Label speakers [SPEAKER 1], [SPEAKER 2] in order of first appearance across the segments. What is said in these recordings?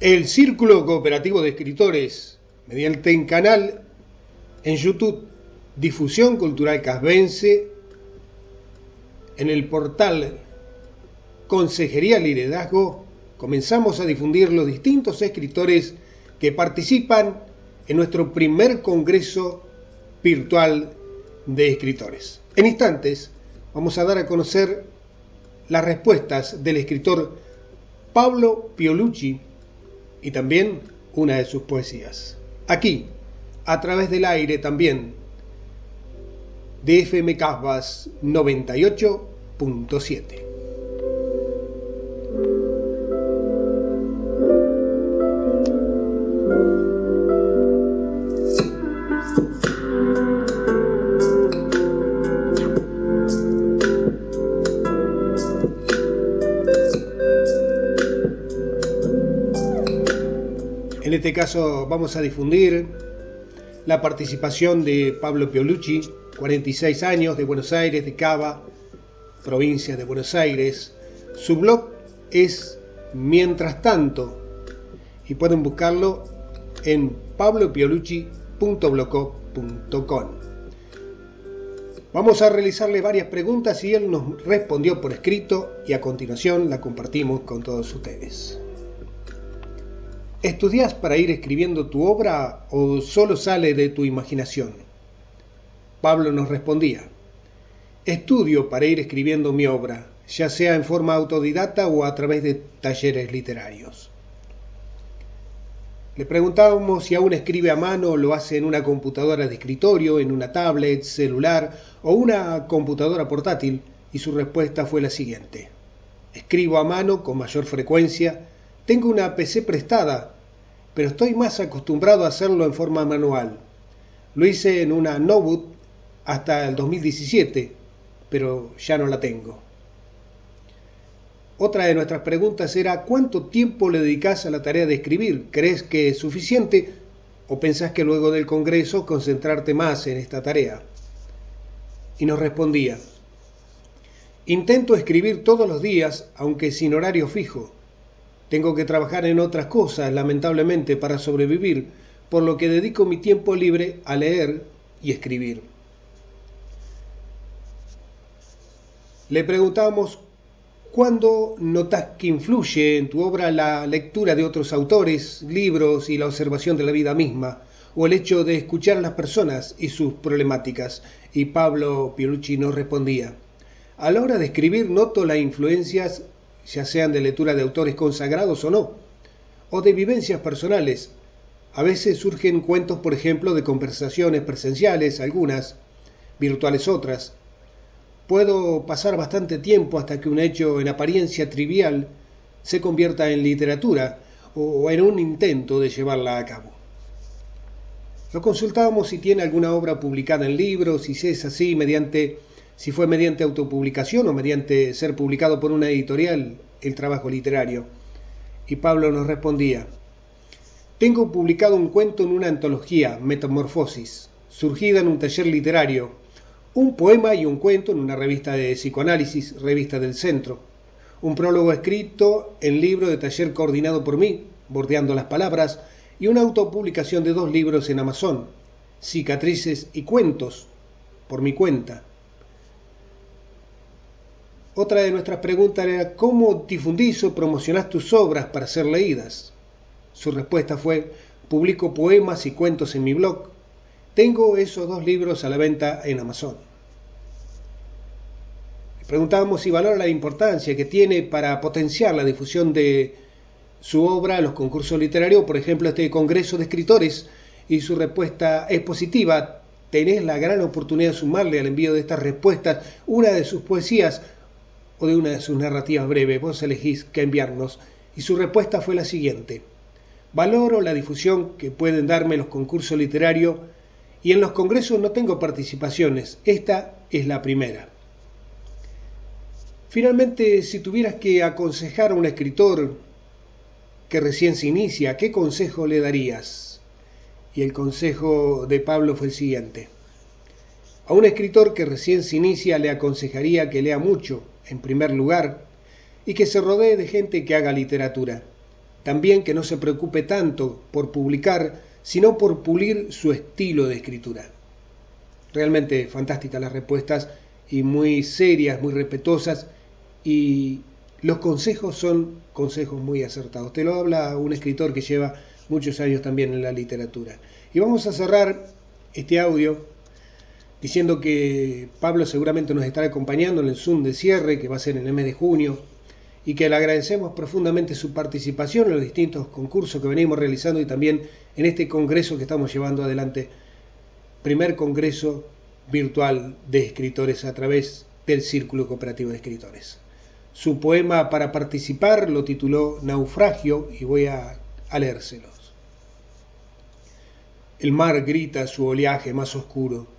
[SPEAKER 1] El Círculo Cooperativo de Escritores, mediante el canal en YouTube Difusión Cultural Casbense, en el portal Consejería Liderazgo, comenzamos a difundir los distintos escritores que participan en nuestro primer Congreso Virtual de Escritores. En instantes vamos a dar a conocer las respuestas del escritor Pablo Piolucci y también una de sus poesías. Aquí, a través del aire también, de Casbas 98.7. En este caso vamos a difundir la participación de Pablo Piolucci, 46 años, de Buenos Aires, de Cava, provincia de Buenos Aires. Su blog es Mientras tanto y pueden buscarlo en pablopiolucci.blogco.com. Vamos a realizarle varias preguntas y él nos respondió por escrito y a continuación la compartimos con todos ustedes. ¿Estudias para ir escribiendo tu obra o solo sale de tu imaginación? Pablo nos respondía, estudio para ir escribiendo mi obra, ya sea en forma autodidacta o a través de talleres literarios. Le preguntábamos si aún escribe a mano o lo hace en una computadora de escritorio, en una tablet, celular o una computadora portátil y su respuesta fue la siguiente. Escribo a mano con mayor frecuencia tengo una PC prestada, pero estoy más acostumbrado a hacerlo en forma manual. Lo hice en una notebook hasta el 2017, pero ya no la tengo. Otra de nuestras preguntas era ¿cuánto tiempo le dedicas a la tarea de escribir? ¿Crees que es suficiente o pensás que luego del Congreso concentrarte más en esta tarea? Y nos respondía, intento escribir todos los días, aunque sin horario fijo. Tengo que trabajar en otras cosas, lamentablemente, para sobrevivir, por lo que dedico mi tiempo libre a leer y escribir. Le preguntamos ¿Cuándo notas que influye en tu obra la lectura de otros autores, libros y la observación de la vida misma, o el hecho de escuchar a las personas y sus problemáticas? Y Pablo Piolucci nos respondía, a la hora de escribir noto las influencias ya sean de lectura de autores consagrados o no, o de vivencias personales. A veces surgen cuentos, por ejemplo, de conversaciones presenciales, algunas, virtuales otras. Puedo pasar bastante tiempo hasta que un hecho en apariencia trivial se convierta en literatura o en un intento de llevarla a cabo. Lo consultábamos si tiene alguna obra publicada en libros, si es así, mediante si fue mediante autopublicación o mediante ser publicado por una editorial el trabajo literario. Y Pablo nos respondía, tengo publicado un cuento en una antología, Metamorfosis, surgida en un taller literario, un poema y un cuento en una revista de psicoanálisis, revista del centro, un prólogo escrito en libro de taller coordinado por mí, bordeando las palabras, y una autopublicación de dos libros en Amazon, Cicatrices y Cuentos, por mi cuenta. Otra de nuestras preguntas era ¿cómo difundís o promocionás tus obras para ser leídas? Su respuesta fue publico poemas y cuentos en mi blog. Tengo esos dos libros a la venta en Amazon. Preguntábamos si valora la importancia que tiene para potenciar la difusión de su obra en los concursos literarios, por ejemplo, este Congreso de Escritores, y su respuesta es positiva. Tenés la gran oportunidad de sumarle al envío de estas respuestas una de sus poesías o de una de sus narrativas breves, vos elegís qué enviarnos, y su respuesta fue la siguiente. Valoro la difusión que pueden darme los concursos literarios y en los congresos no tengo participaciones, esta es la primera. Finalmente, si tuvieras que aconsejar a un escritor que recién se inicia, ¿qué consejo le darías? Y el consejo de Pablo fue el siguiente. A un escritor que recién se inicia le aconsejaría que lea mucho, en primer lugar, y que se rodee de gente que haga literatura. También que no se preocupe tanto por publicar, sino por pulir su estilo de escritura. Realmente fantásticas las respuestas y muy serias, muy respetuosas y los consejos son consejos muy acertados. Te lo habla un escritor que lleva muchos años también en la literatura. Y vamos a cerrar este audio diciendo que Pablo seguramente nos estará acompañando en el Zoom de cierre, que va a ser en el mes de junio, y que le agradecemos profundamente su participación en los distintos concursos que venimos realizando y también en este congreso que estamos llevando adelante, primer congreso virtual de escritores a través del Círculo Cooperativo de Escritores. Su poema para participar lo tituló Naufragio y voy a, a leérselos. El mar grita su oleaje más oscuro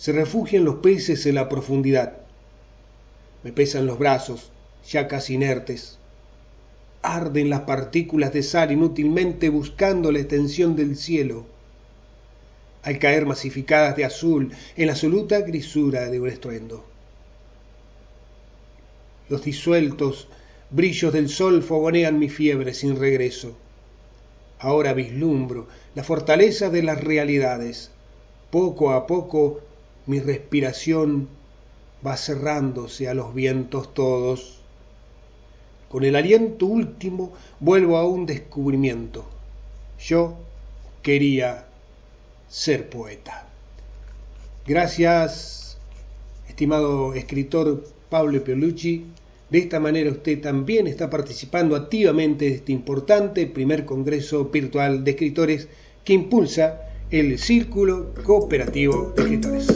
[SPEAKER 1] se refugian los peces en la profundidad. Me pesan los brazos, ya casi inertes. Arden las partículas de sal inútilmente buscando la extensión del cielo. Al caer masificadas de azul en la absoluta grisura de un estruendo. Los disueltos brillos del sol fogonean mi fiebre sin regreso. Ahora vislumbro la fortaleza de las realidades. Poco a poco mi respiración va cerrándose a los vientos todos. Con el aliento último vuelvo a un descubrimiento. Yo quería ser poeta. Gracias, estimado escritor Pablo Piolucci. De esta manera usted también está participando activamente de este importante primer Congreso Virtual de Escritores que impulsa el Círculo Cooperativo de Escritores.